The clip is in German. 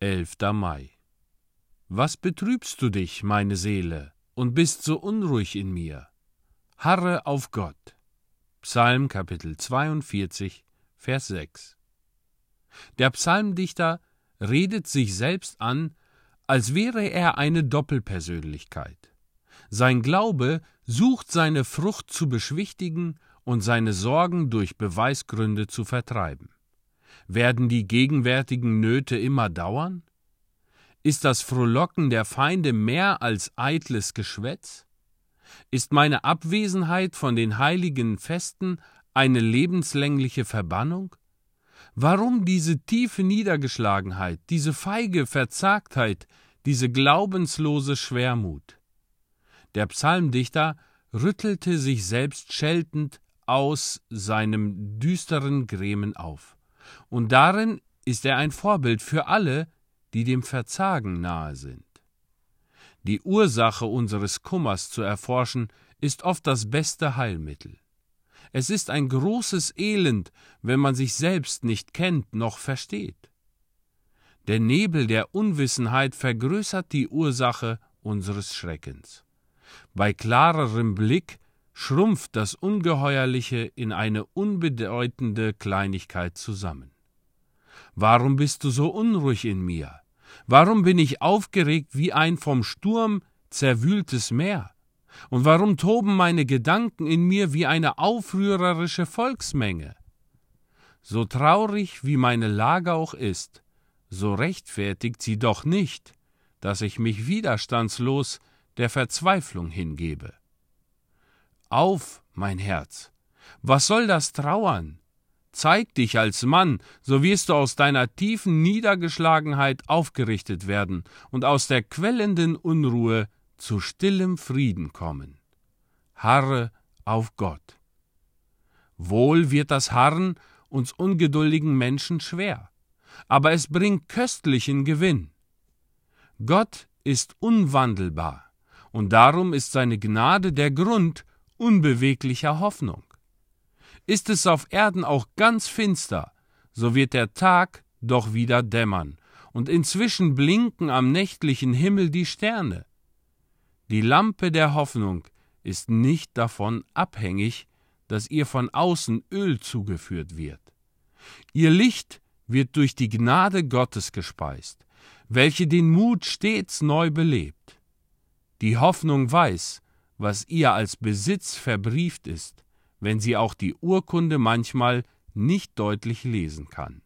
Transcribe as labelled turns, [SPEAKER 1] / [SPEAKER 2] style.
[SPEAKER 1] 11. Mai Was betrübst du dich, meine Seele, und bist so unruhig in mir? Harre auf Gott. Psalm Kapitel 42, Vers 6 Der Psalmdichter redet sich selbst an, als wäre er eine Doppelpersönlichkeit. Sein Glaube sucht seine Frucht zu beschwichtigen und seine Sorgen durch Beweisgründe zu vertreiben. Werden die gegenwärtigen Nöte immer dauern? Ist das Frohlocken der Feinde mehr als eitles Geschwätz? Ist meine Abwesenheit von den heiligen Festen eine lebenslängliche Verbannung? Warum diese tiefe Niedergeschlagenheit, diese feige Verzagtheit, diese glaubenslose Schwermut? Der Psalmdichter rüttelte sich selbst scheltend aus seinem düsteren Grämen auf. Und darin ist er ein Vorbild für alle, die dem Verzagen nahe sind. Die Ursache unseres Kummers zu erforschen, ist oft das beste Heilmittel. Es ist ein großes Elend, wenn man sich selbst nicht kennt noch versteht. Der Nebel der Unwissenheit vergrößert die Ursache unseres Schreckens. Bei klarerem Blick schrumpft das Ungeheuerliche in eine unbedeutende Kleinigkeit zusammen. Warum bist du so unruhig in mir? Warum bin ich aufgeregt wie ein vom Sturm zerwühltes Meer? Und warum toben meine Gedanken in mir wie eine aufrührerische Volksmenge? So traurig wie meine Lage auch ist, so rechtfertigt sie doch nicht, dass ich mich widerstandslos der Verzweiflung hingebe. Auf, mein Herz, was soll das Trauern? Zeig dich als Mann, so wirst du aus deiner tiefen Niedergeschlagenheit aufgerichtet werden und aus der quellenden Unruhe zu stillem Frieden kommen. Harre auf Gott. Wohl wird das Harren uns ungeduldigen Menschen schwer, aber es bringt köstlichen Gewinn. Gott ist unwandelbar, und darum ist seine Gnade der Grund unbeweglicher Hoffnung. Ist es auf Erden auch ganz finster, so wird der Tag doch wieder dämmern, und inzwischen blinken am nächtlichen Himmel die Sterne. Die Lampe der Hoffnung ist nicht davon abhängig, dass ihr von außen Öl zugeführt wird. Ihr Licht wird durch die Gnade Gottes gespeist, welche den Mut stets neu belebt. Die Hoffnung weiß, was ihr als Besitz verbrieft ist, wenn sie auch die Urkunde manchmal nicht deutlich lesen kann.